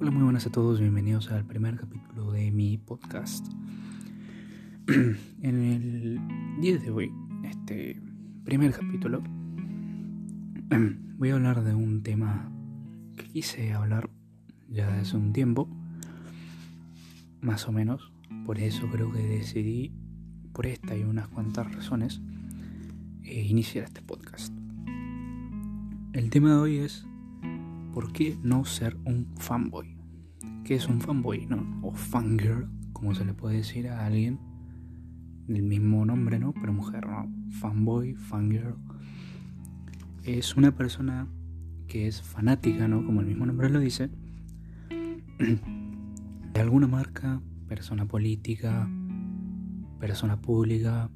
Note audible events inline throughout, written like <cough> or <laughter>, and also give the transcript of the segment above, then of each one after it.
Hola, muy buenas a todos, bienvenidos al primer capítulo de mi podcast. <clears throat> en el día de hoy, este primer capítulo, <clears throat> voy a hablar de un tema que quise hablar ya hace un tiempo, más o menos, por eso creo que decidí, por esta y unas cuantas razones, eh, iniciar este podcast. El tema de hoy es ¿por qué no ser un fanboy? ¿Qué es un fanboy, no? O fangirl, como se le puede decir a alguien del mismo nombre, ¿no? Pero mujer, ¿no? Fanboy, fangirl. Es una persona que es fanática, ¿no? Como el mismo nombre lo dice, <clears throat> de alguna marca, persona política, persona pública,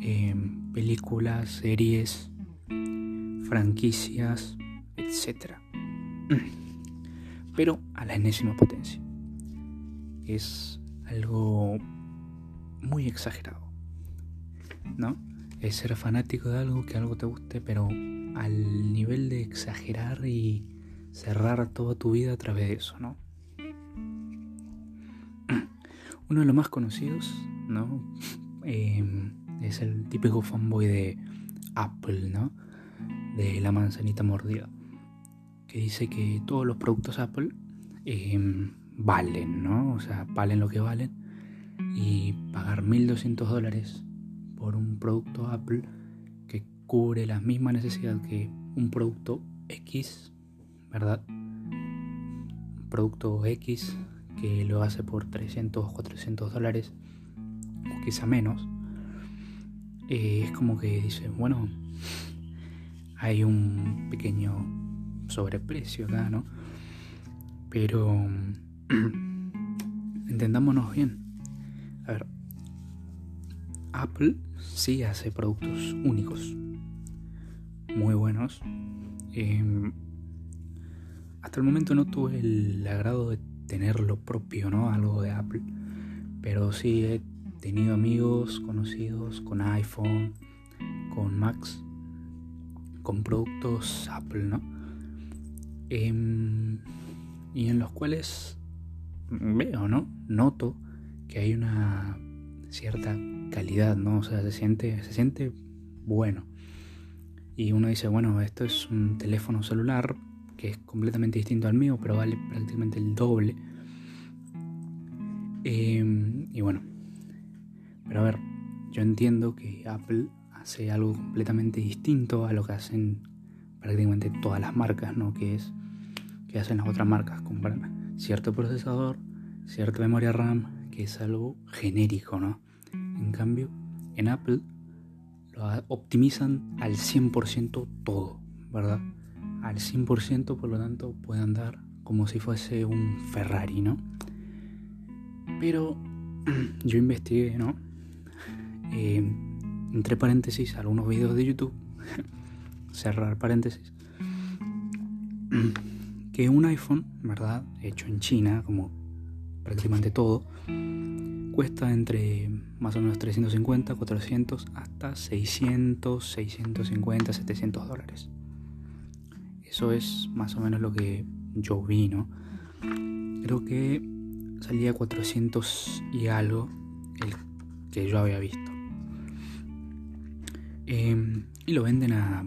em, películas, series, franquicias, etc. <clears throat> Pero a la enésima potencia. Es algo muy exagerado. ¿No? Es ser fanático de algo, que algo te guste, pero al nivel de exagerar y cerrar toda tu vida a través de eso, ¿no? <clears throat> Uno de los más conocidos, ¿no? <laughs> Em, es el típico fanboy de Apple, ¿no? De la manzanita mordida dice que todos los productos Apple em, valen, ¿no? O sea, valen lo que valen. Y pagar 1.200 dólares por un producto Apple que cubre la misma necesidad que un producto X, ¿verdad? Un producto X que lo hace por 300 o 400 dólares, o quizá menos. Eh, es como que dice, bueno, hay un pequeño sobreprecio acá, ¿no? Pero <clears throat> entendámonos bien. A ver, Apple sí hace productos únicos, muy buenos. Em, hasta el momento no tuve el agrado de tener lo propio, ¿no? Algo de Apple. Pero sí he tenido amigos conocidos con iPhone, con Macs, con productos Apple, ¿no? Em, y en los cuales veo, ¿no? Noto que hay una cierta calidad, ¿no? O sea, se siente, se siente bueno. Y uno dice, bueno, esto es un teléfono celular que es completamente distinto al mío, pero vale prácticamente el doble. Em, y bueno, pero a ver, yo entiendo que Apple hace algo completamente distinto a lo que hacen prácticamente todas las marcas, ¿no? Que es que hacen las otras marcas, comprar cierto procesador, cierta memoria RAM, que es algo genérico, ¿no? En cambio, en Apple lo optimizan al 100% todo, ¿verdad? Al 100%, por lo tanto, puede andar como si fuese un Ferrari, ¿no? Pero <clears throat> yo investigué, ¿no? Eh, entre paréntesis, algunos videos de YouTube <laughs> cerrar paréntesis, que un iPhone, ¿verdad? Hecho en China, como prácticamente todo, cuesta entre más o menos 350, 400 hasta 600, 650, 700 dólares. Eso es más o menos lo que yo vi, ¿no? Creo que salía 400 y algo el que yo había visto. Em, y lo venden a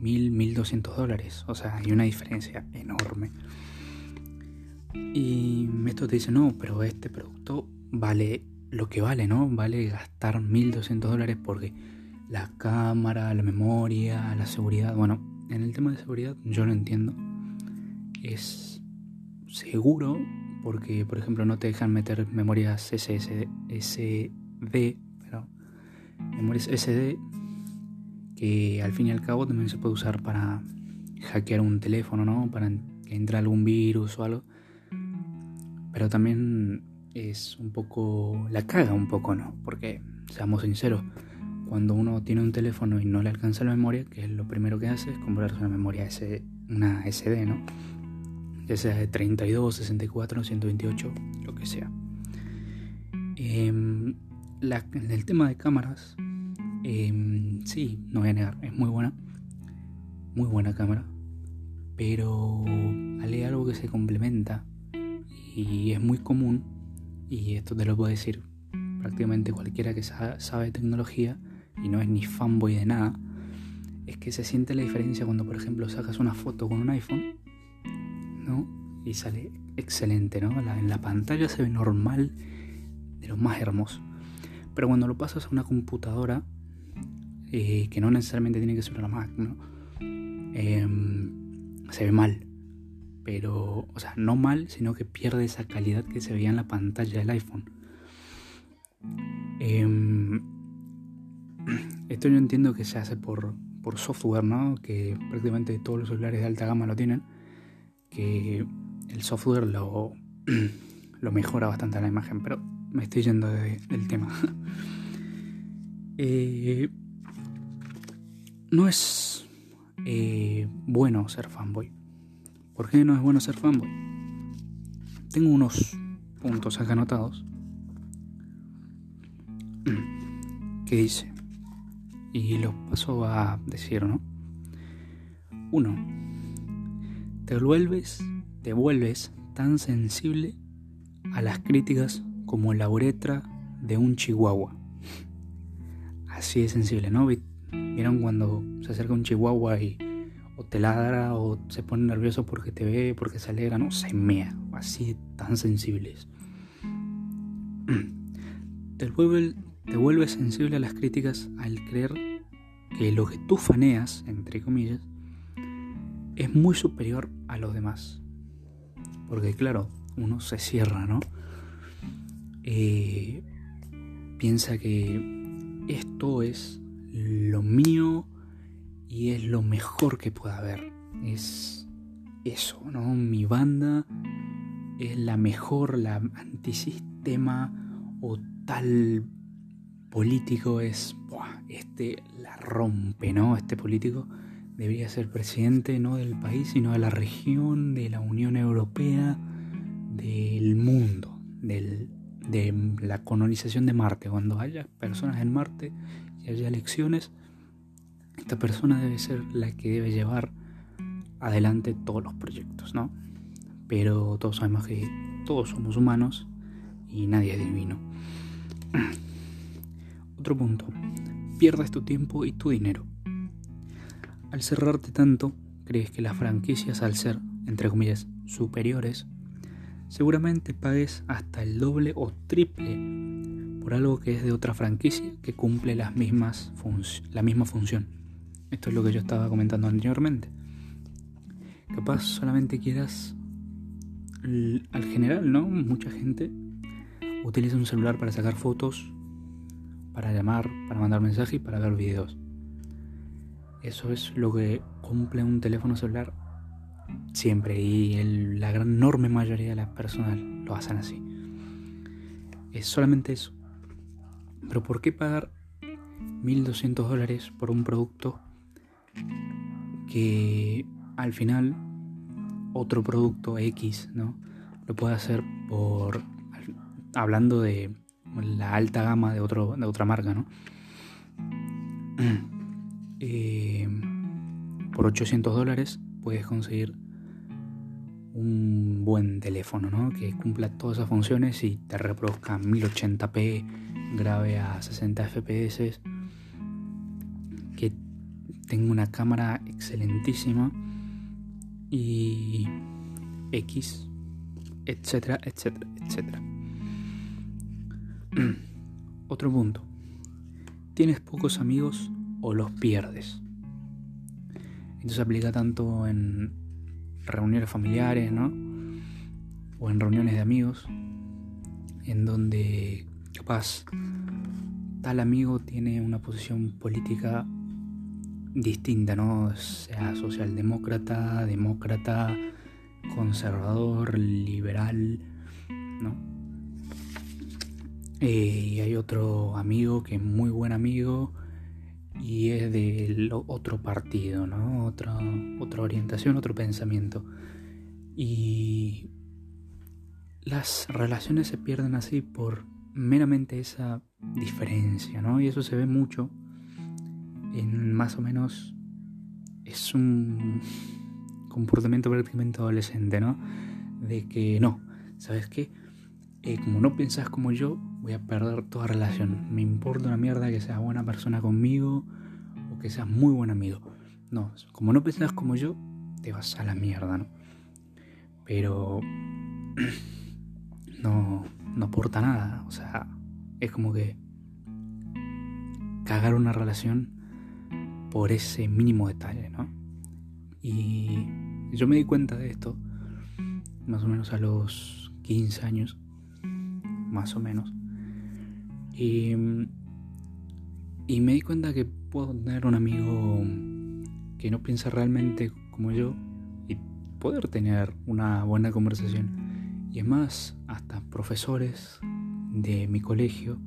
1000, 1200 dólares. O sea, hay una diferencia enorme. Y esto te dice, no, pero este producto vale lo que vale, ¿no? Vale gastar 1200 dólares porque la cámara, la memoria, la seguridad. Bueno, en el tema de seguridad yo lo entiendo. Es seguro porque, por ejemplo, no te dejan meter memorias SSD, SD, pero memorias SD que al fin y al cabo también se puede usar para hackear un teléfono, ¿no? Para que entre algún virus o algo. Pero también es un poco... la caga un poco, ¿no? Porque, seamos sinceros, cuando uno tiene un teléfono y no le alcanza la memoria, que es lo primero que hace, es comprarse una memoria S, una SD, ¿no? Ya sea de 32, 64, 128, lo que sea. Em, en el tema de cámaras, eh, sí, no voy a negar, es muy buena. Muy buena cámara. Pero hay algo que se complementa y es muy común, y esto te lo puedo decir prácticamente cualquiera que sabe tecnología y no es ni fanboy de nada, es que se siente la diferencia cuando, por ejemplo, sacas una foto con un iPhone, ¿no? Y sale excelente, ¿no? en la pantalla se ve normal, de lo más hermoso. Pero cuando lo pasas a una computadora, eh, que no necesariamente tiene que ser una Mac, ¿no? Em, se ve mal. Pero, o sea, no mal, sino que pierde esa calidad que se veía en la pantalla del iPhone. Em, <clears throat> esto yo entiendo que se hace por, por software, ¿no? Que prácticamente todos los celulares de alta gama lo tienen. Que el software lo, <clears throat> lo mejora bastante la imagen, pero me estoy yendo del tema. <laughs> eh, no es eh, bueno ser fanboy. ¿Por qué no es bueno ser fanboy? Tengo unos puntos acá anotados <clears throat> que dice, y los paso a decir, ¿no? Uno, te vuelves, te vuelves tan sensible a las críticas como la uretra de un chihuahua. Así de sensible, ¿no? ¿Vieron cuando se acerca un chihuahua y o te ladra o se pone nervioso porque te ve, porque se alegra? No, se mea. Así tan sensibles. <clears throat> Te, vuelve, te vuelves sensible a las críticas al creer que lo que tú faneas, entre comillas, es muy superior a los demás. Porque claro, uno se cierra, ¿no? Eh, piensa que esto es mío y es lo mejor que pueda haber. Es eso, ¿no? Mi banda es la mejor, la antisistema o tal político es, este la rompe, ¿no? Este político debería ser presidente no del país, sino de la región, de la Unión Europea, del mundo, del, de la colonización de Marte. Cuando haya personas en Marte y haya elecciones, esta persona debe ser la que debe llevar adelante todos los proyectos, ¿no? Pero todos sabemos que todos somos humanos y nadie es divino. <clears throat> Otro punto, pierdes tu tiempo y tu dinero. Al cerrarte tanto, crees que las franquicias al ser, entre comillas, superiores, seguramente pagues hasta el doble o triple por algo que es de otra franquicia que cumple las mismas la misma función. Esto es lo que yo estaba comentando anteriormente. Capaz solamente quieras al general, ¿no? Mucha gente utiliza un celular para sacar fotos, para llamar, para mandar mensajes y para ver videos. Eso es lo que cumple un teléfono celular siempre y la gran enorme mayoría de las personas lo hacen así. Es solamente eso. Pero ¿por qué pagar 1.200 dólares por un producto que al final otro producto X, ¿no? Lo puede hacer por hablando de la alta gama de otro de otra marca, ¿no? <clears throat> Eh, por 800 dólares puedes conseguir un buen teléfono, ¿no? Que cumpla todas esas funciones y te reproduzca 1080p, grave a 60 fps, tenga una cámara excelentísima y X, etcétera, etcétera, etcétera. <clears throat> Otro punto. Tienes pocos amigos o los pierdes. Esto se aplica tanto en reuniones familiares, ¿no? O en reuniones de amigos, en donde capaz tal amigo tiene una posición política distinta, ¿no? Sea socialdemócrata, demócrata, conservador, liberal, ¿no? Eh, y hay otro amigo que es muy buen amigo y es del otro partido, ¿no? Otra, otra orientación, otro pensamiento. Y las relaciones se pierden así por meramente esa diferencia, ¿no? Y eso se ve mucho más o menos es un comportamiento prácticamente adolescente, ¿no? De que no, ¿sabes qué? Eh, como no pensás como yo, voy a perder toda relación. Me importa una mierda que seas buena persona conmigo o que seas muy buen amigo. No, como no pensás como yo, te vas a la mierda, ¿no? Pero <clears throat> no, no aporta nada. O sea, es como que cagar una relación por ese mínimo detalle, ¿no? Y yo me di cuenta de esto más o menos a los 15 años, más o menos. Y, y me di cuenta que puedo tener un amigo que no piensa realmente como yo y poder tener una buena conversación. Y es más, hasta profesores de mi colegio,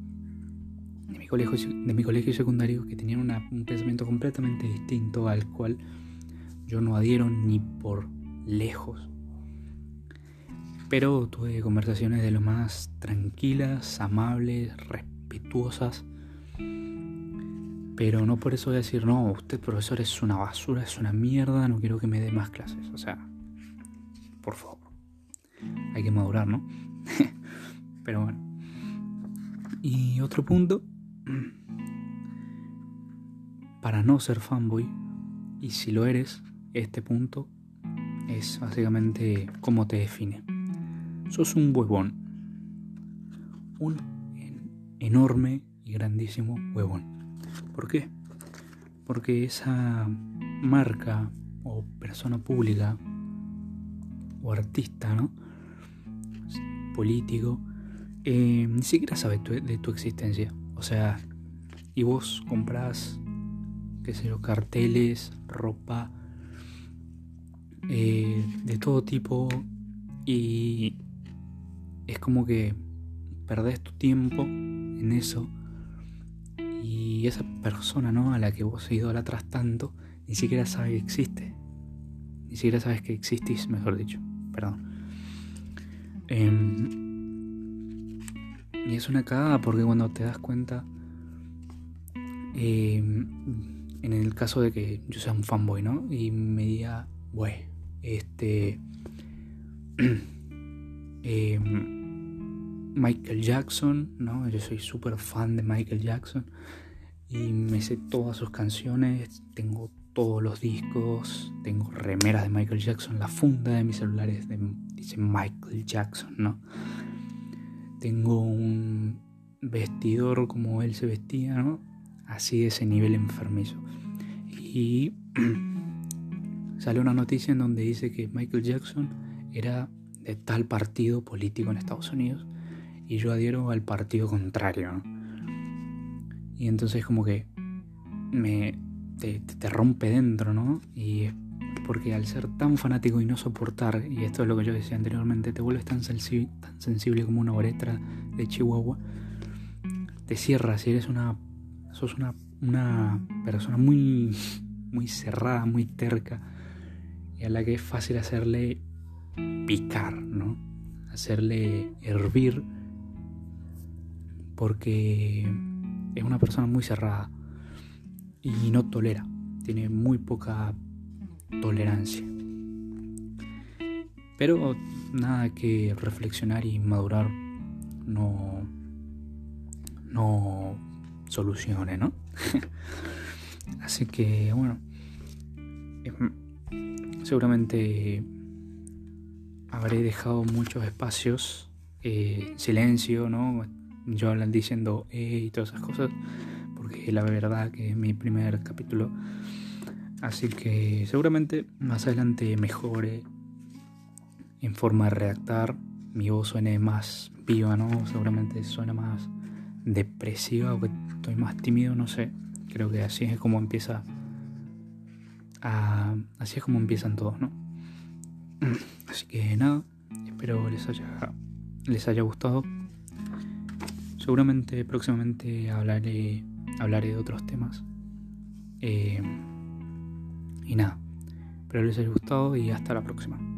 de mi colegio, de mi colegio secundario, que tenían un pensamiento completamente distinto al cual yo no adhiero ni por lejos. Pero tuve conversaciones de lo más tranquilas, amables, respetuosas. Pero no por eso voy a decir, no, usted profesor es una basura, es una mierda, no quiero que me dé más clases. O sea, por favor. Hay que madurar, ¿no? <laughs> Pero bueno. Y otro punto. Para no ser fanboy, y si lo eres, este punto es básicamente cómo te define. Sos un huevón. Un enorme y grandísimo huevón. ¿Por qué? Porque esa marca o persona pública o artista, ¿no? Político, eh, ni siquiera sabe de tu existencia. O sea, y vos compras, qué sé yo, carteles, ropa, eh, de todo tipo y es como que perdés tu tiempo en eso. Y esa persona ¿no? a la que vos idolatras tanto ni siquiera sabe que existe. Ni siquiera sabes que existís mejor dicho. Perdón. Em, y es una cagada porque cuando te das cuenta em, en el caso de que yo sea un fanboy no y me diga bueno este <clears throat> em, Michael Jackson, ¿no? Yo soy súper fan de Michael Jackson y me sé todas sus canciones, tengo todos los discos, tengo remeras de Michael Jackson, la funda de mis celulares dice Michael Jackson, ¿no? Tengo un vestidor como él se vestía, ¿no? Así de ese nivel enfermizo. Y <clears throat> sale una noticia en donde dice que Michael Jackson era de tal partido político en Estados Unidos y yo adhiero al partido contrario. Y entonces como que me te, rompe dentro, ¿no? Y es porque al ser tan fanático y no soportar, y esto es lo que yo decía anteriormente, te vuelves tan, sensible, tan sensible como una oretra de Chihuahua, te cierras y eres una, sos una, una persona muy, muy cerrada, muy terca y a la que es fácil hacerle picar, ¿no? Hacerle hervir porque es una persona muy cerrada y no tolera, tiene muy poca tolerancia. Pero nada que reflexionar y madurar no, no solucione, ¿no? <laughs> Así que bueno, seguramente habré dejado muchos espacios, eh, silencio, ¿no? Yo hablan diciendo eh, y todas esas cosas, porque la verdad que es mi primer capítulo. Así que seguramente más adelante mejore en forma de redactar, mi voz suene más viva, ¿no? Seguramente suena más depresiva o que estoy más tímido, no sé. Creo que así es como empieza así es como empiezan todos, ¿no? <clears throat> Así que nada, espero les haya, les haya gustado. Seguramente próximamente hablaré, hablaré de otros temas. Eh, y nada, espero les haya gustado y hasta la próxima.